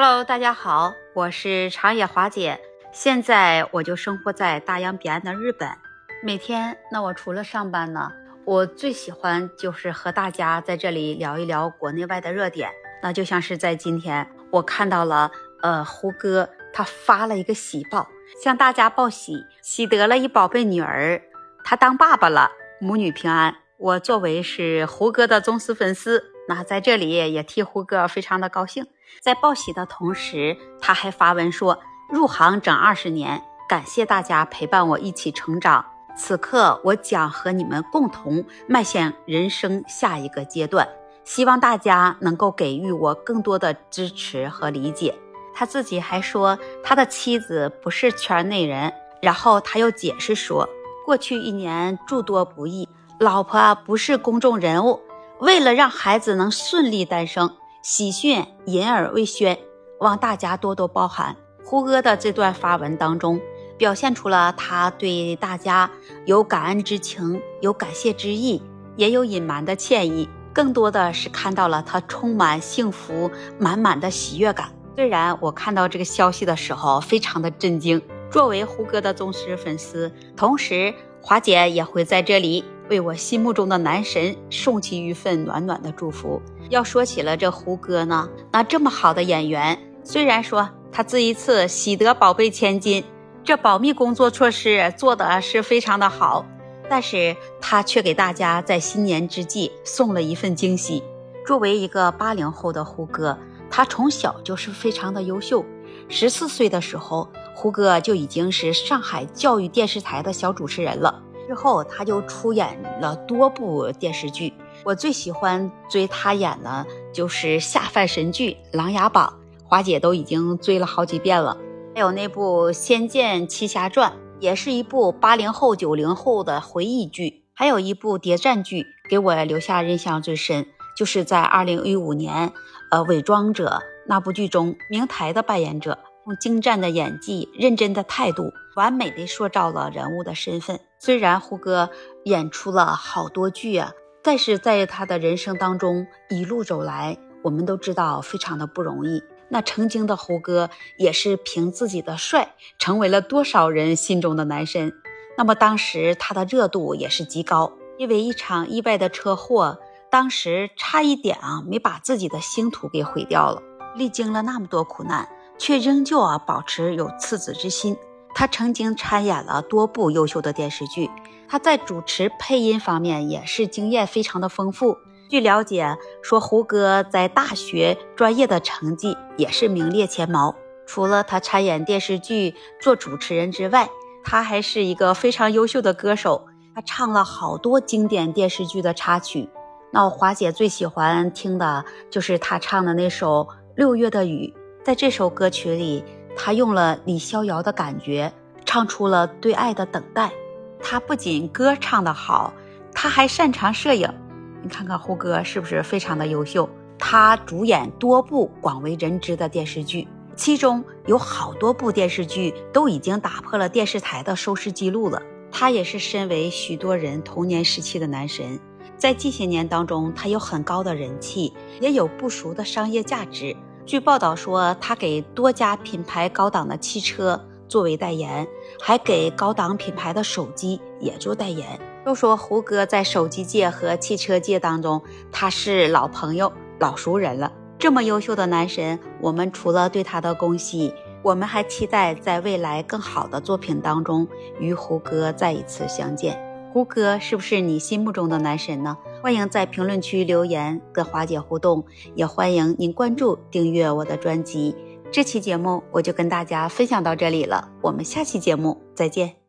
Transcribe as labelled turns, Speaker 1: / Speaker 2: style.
Speaker 1: Hello，大家好，我是长野华姐。现在我就生活在大洋彼岸的日本。每天，那我除了上班呢，我最喜欢就是和大家在这里聊一聊国内外的热点。那就像是在今天，我看到了，呃，胡歌他发了一个喜报，向大家报喜，喜得了一宝贝女儿，他当爸爸了，母女平安。我作为是胡歌的忠实粉丝，那在这里也替胡歌非常的高兴。在报喜的同时，他还发文说：“入行整二十年，感谢大家陪伴我一起成长。此刻，我将和你们共同迈向人生下一个阶段。希望大家能够给予我更多的支持和理解。”他自己还说，他的妻子不是圈内人。然后他又解释说，过去一年诸多不易，老婆不是公众人物，为了让孩子能顺利诞生。喜讯隐而未宣，望大家多多包涵。胡歌的这段发文当中，表现出了他对大家有感恩之情，有感谢之意，也有隐瞒的歉意，更多的是看到了他充满幸福、满满的喜悦感。虽然我看到这个消息的时候非常的震惊，作为胡歌的忠实粉丝，同时华姐也会在这里。为我心目中的男神送去一份暖暖的祝福。要说起了这胡歌呢，那这么好的演员，虽然说他这一次喜得宝贝千金，这保密工作措施做的是非常的好，但是他却给大家在新年之际送了一份惊喜。作为一个八零后的胡歌，他从小就是非常的优秀。十四岁的时候，胡歌就已经是上海教育电视台的小主持人了。之后，他就出演了多部电视剧。我最喜欢追他演的就是下饭神剧《琅琊榜》，华姐都已经追了好几遍了。还有那部《仙剑奇侠传》，也是一部八零后、九零后的回忆剧。还有一部谍战剧，给我留下印象最深，就是在二零一五年，呃，《伪装者》那部剧中，明台的扮演者。用精湛的演技、认真的态度，完美的塑造了人物的身份。虽然胡歌演出了好多剧啊，但是在他的人生当中一路走来，我们都知道非常的不容易。那曾经的胡歌也是凭自己的帅，成为了多少人心中的男神。那么当时他的热度也是极高，因为一场意外的车祸，当时差一点啊没把自己的星途给毁掉了。历经了那么多苦难。却仍旧啊保持有赤子之心。他曾经参演了多部优秀的电视剧，他在主持配音方面也是经验非常的丰富。据了解，说胡歌在大学专业的成绩也是名列前茅。除了他参演电视剧做主持人之外，他还是一个非常优秀的歌手。他唱了好多经典电视剧的插曲。那华姐最喜欢听的就是他唱的那首《六月的雨》。在这首歌曲里，他用了李逍遥的感觉，唱出了对爱的等待。他不仅歌唱得好，他还擅长摄影。你看看胡歌是不是非常的优秀？他主演多部广为人知的电视剧，其中有好多部电视剧都已经打破了电视台的收视记录了。他也是身为许多人童年时期的男神，在近些年当中，他有很高的人气，也有不俗的商业价值。据报道说，他给多家品牌高档的汽车作为代言，还给高档品牌的手机也做代言。都说胡歌在手机界和汽车界当中，他是老朋友、老熟人了。这么优秀的男神，我们除了对他的恭喜，我们还期待在未来更好的作品当中与胡歌再一次相见。胡歌是不是你心目中的男神呢？欢迎在评论区留言跟华姐互动，也欢迎您关注订阅我的专辑。这期节目我就跟大家分享到这里了，我们下期节目再见。